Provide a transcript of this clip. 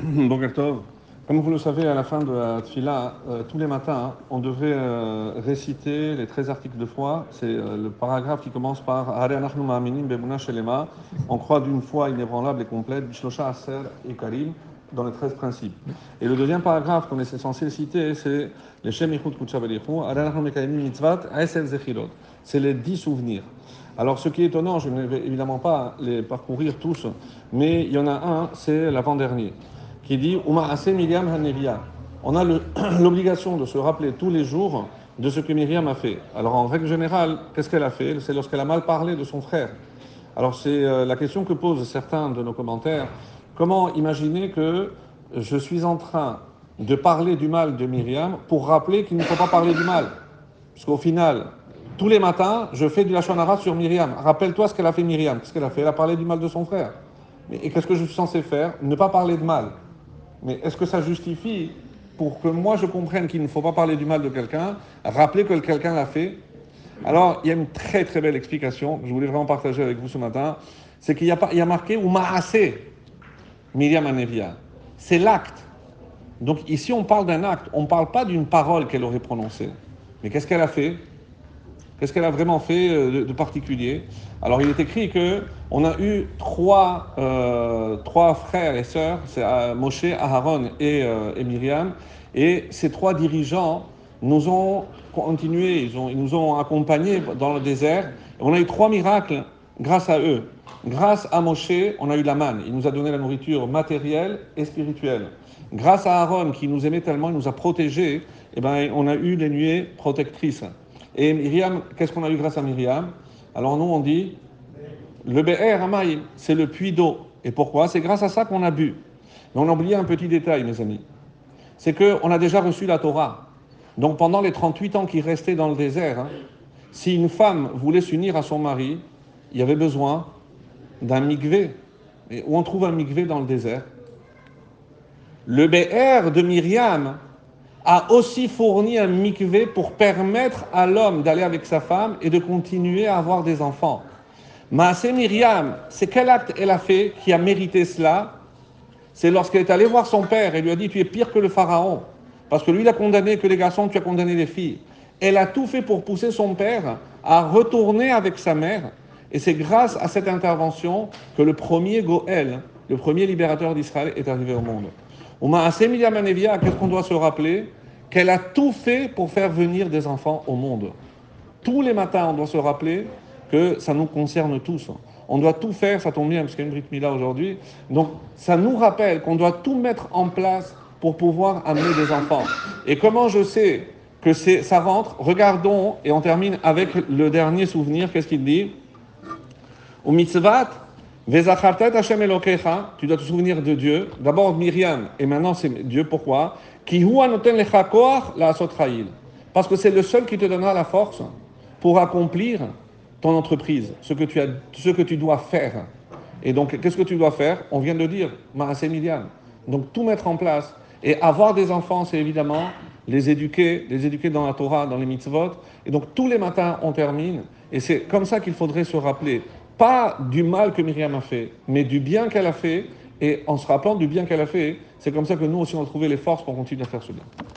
Boker Tov. Comme vous le savez, à la fin de la Tfila, euh, tous les matins, on devrait euh, réciter les 13 articles de foi. C'est euh, le paragraphe qui commence par. On croit d'une foi inébranlable et complète, aser et karim, dans les 13 principes. Et le deuxième paragraphe qu'on est censé citer, c'est les Shem mitzvat. C'est les 10 souvenirs. Alors, ce qui est étonnant, je ne vais évidemment pas les parcourir tous, mais il y en a un, c'est l'avant-dernier qui dit. On a l'obligation de se rappeler tous les jours de ce que Myriam a fait. Alors en règle générale, qu'est-ce qu'elle a fait? C'est lorsqu'elle a mal parlé de son frère. Alors c'est euh, la question que posent certains de nos commentaires. Comment imaginer que je suis en train de parler du mal de Myriam pour rappeler qu'il ne faut pas parler du mal? Parce qu'au final, tous les matins, je fais du lachonara sur Myriam. Rappelle-toi ce qu'elle a fait Myriam. Qu'est-ce qu'elle a fait? Elle a parlé du mal de son frère. Et qu'est-ce que je suis censé faire? Ne pas parler de mal. Mais est-ce que ça justifie, pour que moi je comprenne qu'il ne faut pas parler du mal de quelqu'un, rappeler que quelqu'un l'a fait? Alors, il y a une très très belle explication que je voulais vraiment partager avec vous ce matin. C'est qu'il y, a marqué ou assez Miriam Anevia. C'est l'acte. Donc ici, on parle d'un acte. On ne parle pas d'une parole qu'elle aurait prononcée. Mais qu'est-ce qu'elle a fait? Qu'est-ce qu'elle a vraiment fait euh, de, particulier? Alors, il est écrit que on a eu trois, euh, trois frères et sœurs, c'est euh, Moshe, Aharon et, et, Myriam, et ces trois dirigeants nous ont continué, ils, ont, ils nous ont accompagnés dans le désert. on a eu trois miracles grâce à eux. Grâce à Moshe, on a eu la manne. Il nous a donné la nourriture matérielle et spirituelle. Grâce à Aaron, qui nous aimait tellement, il nous a protégés, eh ben, on a eu les nuées protectrices. Et Myriam, qu'est-ce qu'on a eu grâce à Myriam? Alors nous, on dit, le Be'er Amaïm, c'est le puits d'eau. Et pourquoi? C'est grâce à ça qu'on a bu. Mais on a oublié un petit détail, mes amis. C'est qu'on a déjà reçu la Torah. Donc pendant les 38 ans qui restaient dans le désert, hein, si une femme voulait s'unir à son mari, il y avait besoin d'un mikvé. Et où on trouve un mikvé dans le désert? Le Be'er de Myriam, a aussi fourni un mikvé pour permettre à l'homme d'aller avec sa femme et de continuer à avoir des enfants. Maasé Myriam, c'est quel acte elle a fait qui a mérité cela? C'est lorsqu'elle est allée voir son père et lui a dit Tu es pire que le pharaon. Parce que lui, il a condamné que les garçons, tu as condamné les filles. Elle a tout fait pour pousser son père à retourner avec sa mère. Et c'est grâce à cette intervention que le premier Goël, le premier libérateur d'Israël, est arrivé au monde. Qu'est-ce qu'on doit se rappeler? Qu'elle a tout fait pour faire venir des enfants au monde. Tous les matins, on doit se rappeler que ça nous concerne tous. On doit tout faire, ça tombe bien parce qu'il y a une Brit Mila aujourd'hui. Donc ça nous rappelle qu'on doit tout mettre en place pour pouvoir amener des enfants. Et comment je sais que ça rentre? Regardons et on termine avec le dernier souvenir. Qu'est-ce qu'il dit? Au mitzvat, tu dois te souvenir de Dieu. D'abord Myriam, et maintenant c'est Dieu. Pourquoi? Parce que c'est le seul qui te donnera la force pour accomplir ton entreprise, ce que tu, as, ce que tu dois faire. Et donc, qu'est-ce que tu dois faire? On vient de dire, c'est Myriam. Donc, tout mettre en place. Et avoir des enfants, c'est évidemment les éduquer, les éduquer dans la Torah, dans les mitzvot. Et donc, tous les matins, on termine. Et c'est comme ça qu'il faudrait se rappeler pas du mal que Myriam a fait, mais du bien qu'elle a fait. Et en se rappelant du bien qu'elle a fait, c'est comme ça que nous aussi on a trouvé les forces pour continuer à faire ce bien.